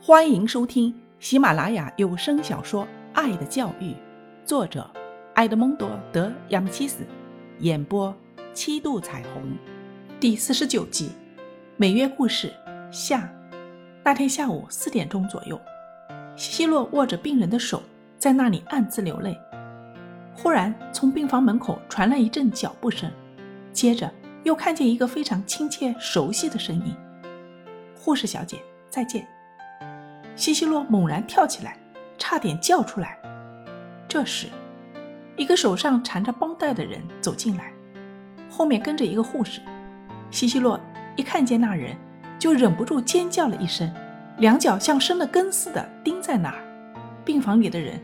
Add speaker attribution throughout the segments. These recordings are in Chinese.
Speaker 1: 欢迎收听喜马拉雅有声小说《爱的教育》，作者埃德蒙多·德·亚米契斯，演播七度彩虹，第四十九集。每月故事下。那天下午四点钟左右，西西洛握着病人的手，在那里暗自流泪。忽然，从病房门口传来一阵脚步声，接着又看见一个非常亲切、熟悉的声音：“护士小姐，再见。”西西洛猛然跳起来，差点叫出来。这时，一个手上缠着绷带的人走进来，后面跟着一个护士。西西洛一看见那人，就忍不住尖叫了一声，两脚像生了根似的钉在那儿。病房里的人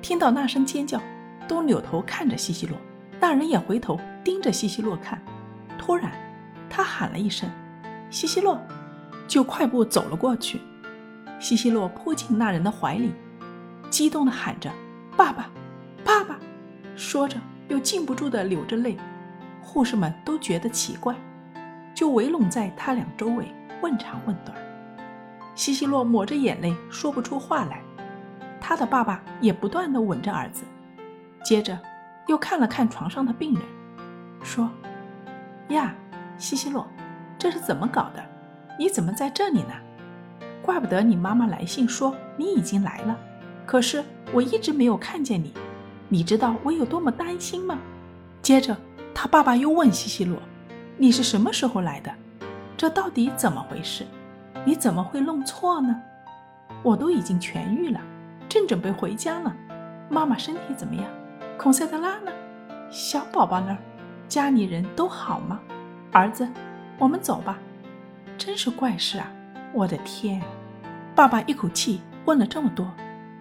Speaker 1: 听到那声尖叫，都扭头看着西西洛。那人也回头盯着西西洛看。突然，他喊了一声：“西西洛！”就快步走了过去。西西洛扑进那人的怀里，激动地喊着：“爸爸，爸爸！”说着又禁不住地流着泪。护士们都觉得奇怪，就围拢在他俩周围问长问短。西西洛抹着眼泪说不出话来。他的爸爸也不断地吻着儿子，接着又看了看床上的病人，说：“呀，西西洛，这是怎么搞的？你怎么在这里呢？”怪不得你妈妈来信说你已经来了，可是我一直没有看见你。你知道我有多么担心吗？接着，他爸爸又问西西洛：“你是什么时候来的？这到底怎么回事？你怎么会弄错呢？”我都已经痊愈了，正准备回家呢。妈妈身体怎么样？孔塞德拉呢？小宝宝那儿，家里人都好吗？儿子，我们走吧。真是怪事啊！我的天！爸爸一口气问了这么多，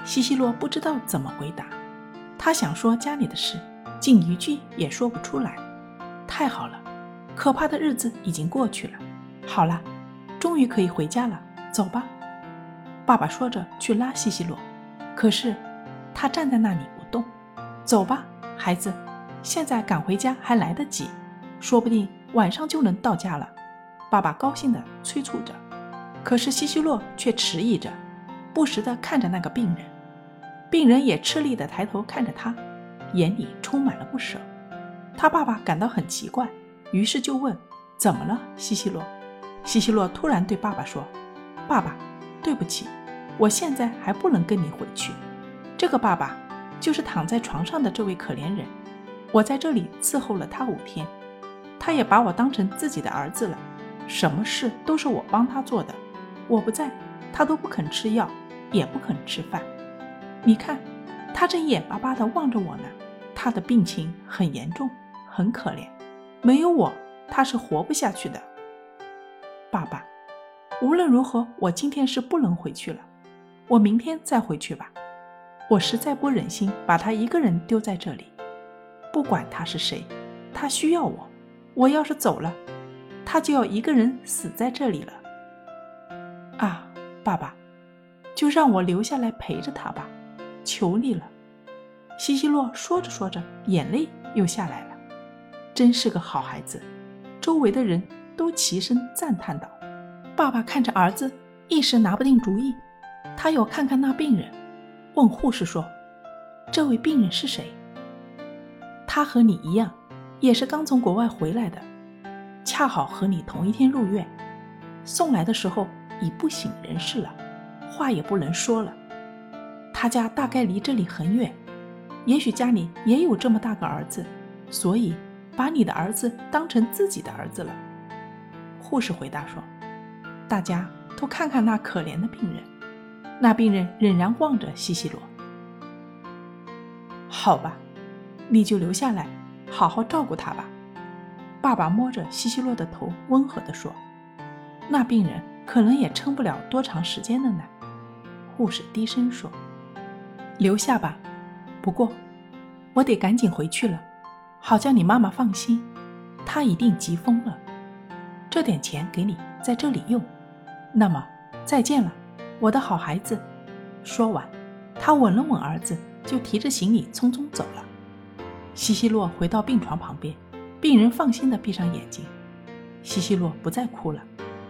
Speaker 1: 西西洛不知道怎么回答。他想说家里的事，竟一句也说不出来。太好了，可怕的日子已经过去了。好了，终于可以回家了。走吧。爸爸说着去拉西西洛，可是他站在那里不动。走吧，孩子，现在赶回家还来得及，说不定晚上就能到家了。爸爸高兴地催促着。可是西西洛却迟疑着，不时地看着那个病人，病人也吃力地抬头看着他，眼里充满了不舍。他爸爸感到很奇怪，于是就问：“怎么了，西西洛？”西西洛突然对爸爸说：“爸爸，对不起，我现在还不能跟你回去。这个爸爸就是躺在床上的这位可怜人，我在这里伺候了他五天，他也把我当成自己的儿子了，什么事都是我帮他做的。”我不在，他都不肯吃药，也不肯吃饭。你看，他正眼巴巴地望着我呢。他的病情很严重，很可怜，没有我，他是活不下去的。爸爸，无论如何，我今天是不能回去了。我明天再回去吧。我实在不忍心把他一个人丢在这里。不管他是谁，他需要我。我要是走了，他就要一个人死在这里了。啊，爸爸，就让我留下来陪着他吧，求你了。西西洛说着说着，眼泪又下来了。真是个好孩子，周围的人都齐声赞叹道。爸爸看着儿子，一时拿不定主意。他又看看那病人，问护士说：“这位病人是谁？”他和你一样，也是刚从国外回来的，恰好和你同一天入院，送来的时候。已不省人事了，话也不能说了。他家大概离这里很远，也许家里也有这么大个儿子，所以把你的儿子当成自己的儿子了。护士回答说：“大家都看看那可怜的病人。”那病人仍然望着西西罗。好吧，你就留下来，好好照顾他吧。爸爸摸着西西洛的头，温和地说：“那病人。”可能也撑不了多长时间了呢，护士低声说：“留下吧，不过我得赶紧回去了，好叫你妈妈放心。她一定急疯了。这点钱给你在这里用。那么再见了，我的好孩子。”说完，他吻了吻儿子，就提着行李匆匆走了。西西洛回到病床旁边，病人放心地闭上眼睛，西西洛不再哭了。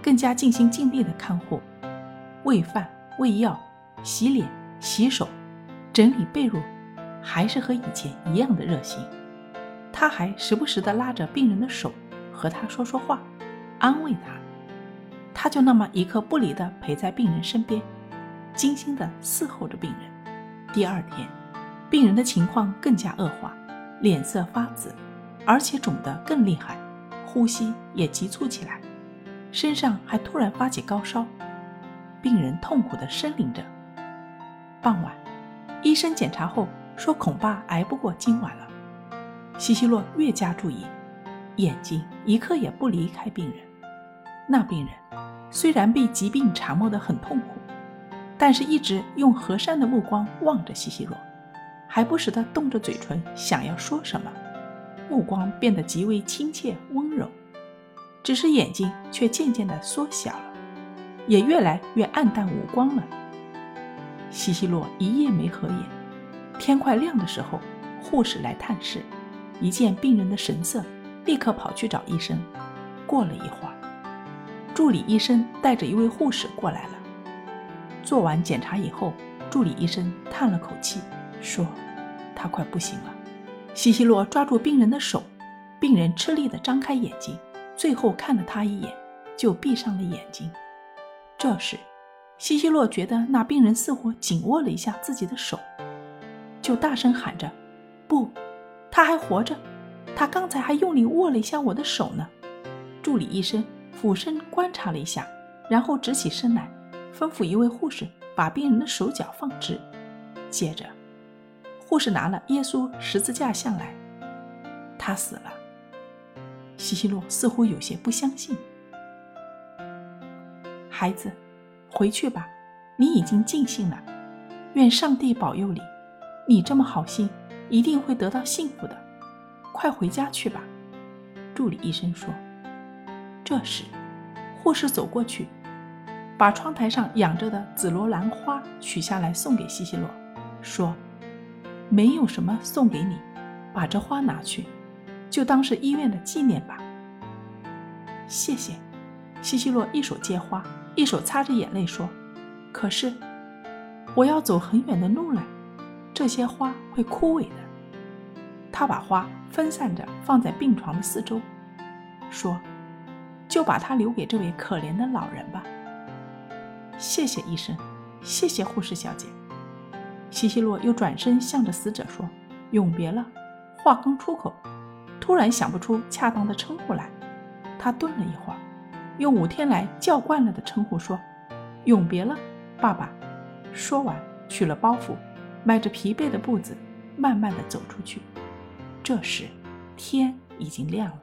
Speaker 1: 更加尽心尽力的看护、喂饭、喂药、洗脸、洗手、整理被褥，还是和以前一样的热心。他还时不时地拉着病人的手，和他说说话，安慰他。他就那么一刻不离地陪在病人身边，精心地伺候着病人。第二天，病人的情况更加恶化，脸色发紫，而且肿得更厉害，呼吸也急促起来，身上还突然发起高烧。病人痛苦地呻吟着。傍晚，医生检查后说恐怕挨不过今晚了。西西洛越加注意，眼睛一刻也不离开病人。那病人虽然被疾病缠磨得很痛苦，但是一直用和善的目光望着西西洛，还不时地动着嘴唇想要说什么，目光变得极为亲切温柔，只是眼睛却渐渐地缩小了。也越来越暗淡无光了。西西洛一夜没合眼，天快亮的时候，护士来探视，一见病人的神色，立刻跑去找医生。过了一会儿，助理医生带着一位护士过来了。做完检查以后，助理医生叹了口气，说：“他快不行了。”西西洛抓住病人的手，病人吃力地张开眼睛，最后看了他一眼，就闭上了眼睛。这时，西西洛觉得那病人似乎紧握了一下自己的手，就大声喊着：“不，他还活着！他刚才还用力握了一下我的手呢。”助理医生俯身观察了一下，然后直起身来，吩咐一位护士把病人的手脚放直。接着，护士拿了耶稣十字架像来，他死了。西西洛似乎有些不相信。孩子，回去吧，你已经尽兴了。愿上帝保佑你，你这么好心，一定会得到幸福的。快回家去吧。助理医生说。这时，护士走过去，把窗台上养着的紫罗兰花取下来送给西西洛，说：“没有什么送给你，把这花拿去，就当是医院的纪念吧。”谢谢。西西洛一手接花。一手擦着眼泪说：“可是，我要走很远的路来，这些花会枯萎的。”他把花分散着放在病床的四周，说：“就把它留给这位可怜的老人吧。”谢谢医生，谢谢护士小姐。西西洛又转身向着死者说：“永别了。”话刚出口，突然想不出恰当的称呼来，他顿了一会儿。用五天来叫惯了的称呼说：“永别了，爸爸。”说完，取了包袱，迈着疲惫的步子，慢慢的走出去。这时，天已经亮了。